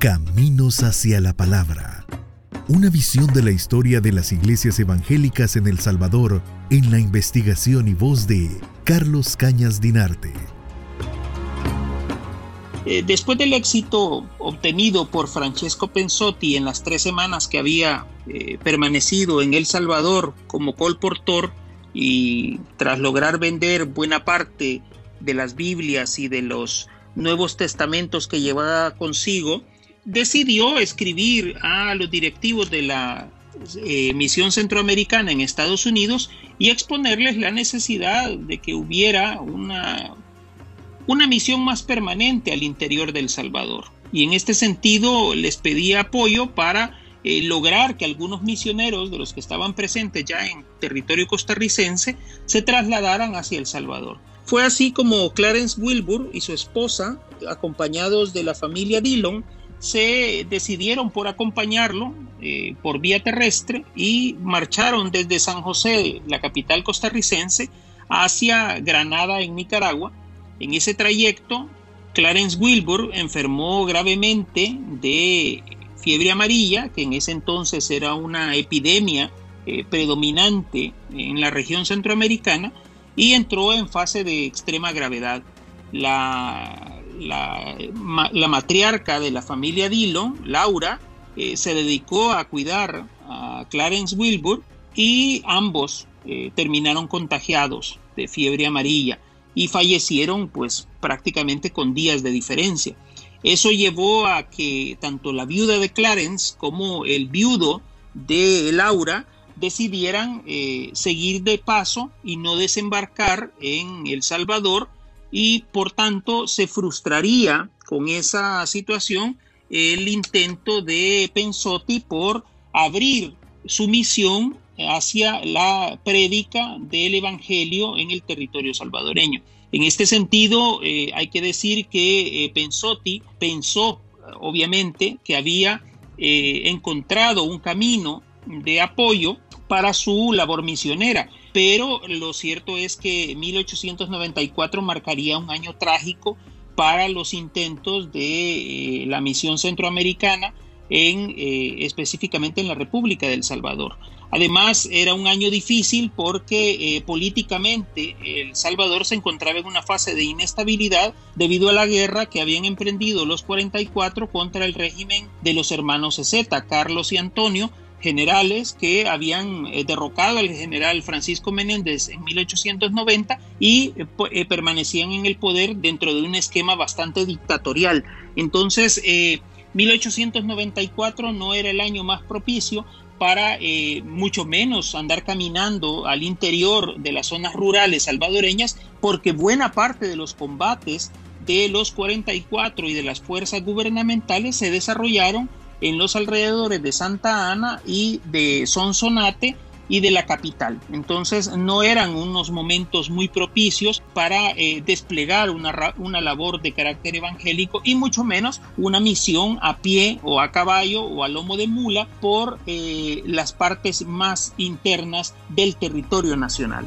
Caminos hacia la Palabra. Una visión de la historia de las iglesias evangélicas en El Salvador en la investigación y voz de Carlos Cañas Dinarte. Eh, después del éxito obtenido por Francesco Pensotti en las tres semanas que había eh, permanecido en El Salvador como colportor y tras lograr vender buena parte de las Biblias y de los Nuevos Testamentos que llevaba consigo, decidió escribir a los directivos de la eh, misión centroamericana en Estados Unidos y exponerles la necesidad de que hubiera una, una misión más permanente al interior del Salvador. Y en este sentido les pedía apoyo para eh, lograr que algunos misioneros de los que estaban presentes ya en territorio costarricense se trasladaran hacia El Salvador. Fue así como Clarence Wilbur y su esposa, acompañados de la familia Dillon, se decidieron por acompañarlo eh, por vía terrestre y marcharon desde San José, la capital costarricense, hacia Granada en Nicaragua. En ese trayecto, Clarence Wilbur enfermó gravemente de fiebre amarilla, que en ese entonces era una epidemia eh, predominante en la región centroamericana, y entró en fase de extrema gravedad. La la, matriarca de la familia Dillon, Laura, eh, se dedicó a cuidar a Clarence Wilbur y ambos eh, terminaron contagiados de fiebre amarilla y fallecieron pues prácticamente con días de diferencia. Eso llevó a que tanto la viuda de Clarence como el viudo de Laura decidieran eh, seguir de paso y no desembarcar en El Salvador y por tanto se frustraría con esa situación el intento de Pensotti por abrir su misión hacia la prédica del Evangelio en el territorio salvadoreño. En este sentido, eh, hay que decir que eh, Pensotti pensó, obviamente, que había eh, encontrado un camino de apoyo para su labor misionera pero lo cierto es que 1894 marcaría un año trágico para los intentos de eh, la misión centroamericana en, eh, específicamente en la República del Salvador. Además, era un año difícil porque eh, políticamente El Salvador se encontraba en una fase de inestabilidad debido a la guerra que habían emprendido los 44 contra el régimen de los hermanos Z, Carlos y Antonio, generales que habían eh, derrocado al general Francisco Menéndez en 1890 y eh, eh, permanecían en el poder dentro de un esquema bastante dictatorial. Entonces, 1894 no era el año más propicio para mucho menos andar caminando al interior de las zonas rurales salvadoreñas, porque buena parte de los combates de los 44 y de las fuerzas gubernamentales se desarrollaron en los alrededores de Santa Ana y de Sonsonate y de la capital. Entonces no eran unos momentos muy propicios para eh, desplegar una, una, labor de carácter evangélico y mucho menos una misión a pie o a caballo o a lomo de mula por eh, las partes más internas del territorio nacional.